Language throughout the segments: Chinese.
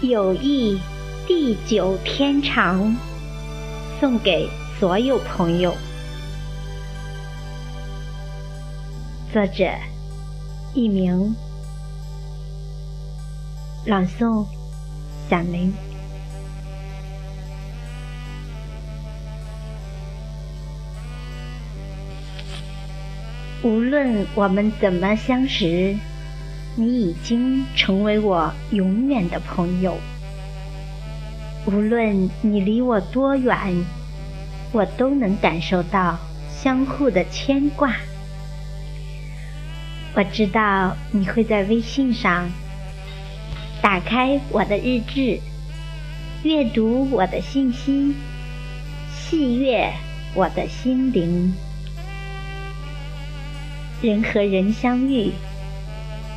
友谊地久天长，送给所有朋友。作者：佚名，朗诵：小林。无论我们怎么相识，你已经成为我永远的朋友。无论你离我多远，我都能感受到相互的牵挂。我知道你会在微信上打开我的日志，阅读我的信息，细阅我的心灵。人和人相遇，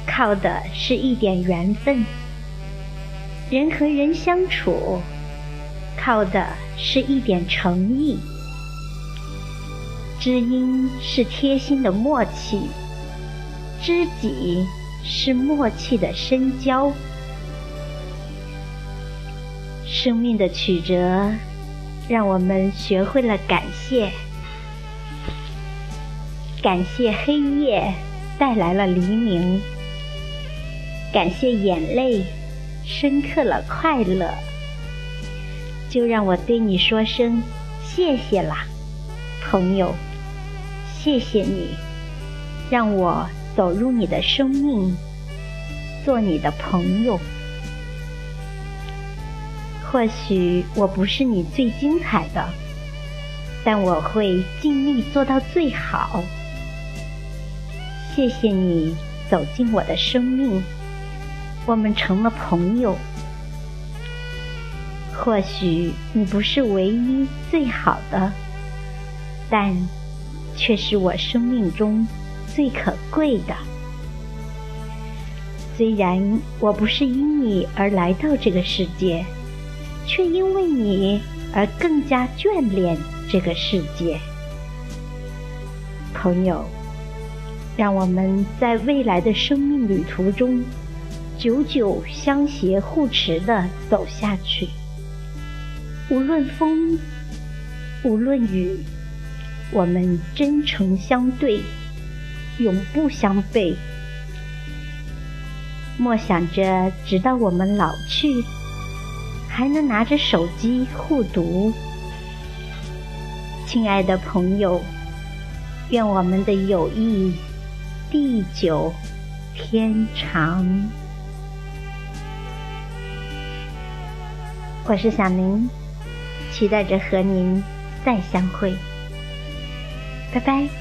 靠的是一点缘分；人和人相处，靠的是一点诚意。知音是贴心的默契，知己是默契的深交。生命的曲折，让我们学会了感谢。感谢黑夜带来了黎明，感谢眼泪深刻了快乐。就让我对你说声谢谢啦，朋友，谢谢你让我走入你的生命，做你的朋友。或许我不是你最精彩的，但我会尽力做到最好。谢谢你走进我的生命，我们成了朋友。或许你不是唯一最好的，但却是我生命中最可贵的。虽然我不是因你而来到这个世界，却因为你而更加眷恋这个世界，朋友。让我们在未来的生命旅途中，久久相携互持的走下去。无论风，无论雨，我们真诚相对，永不相背。莫想着直到我们老去，还能拿着手机互读。亲爱的朋友，愿我们的友谊。地久天长。我是小明，期待着和您再相会。拜拜。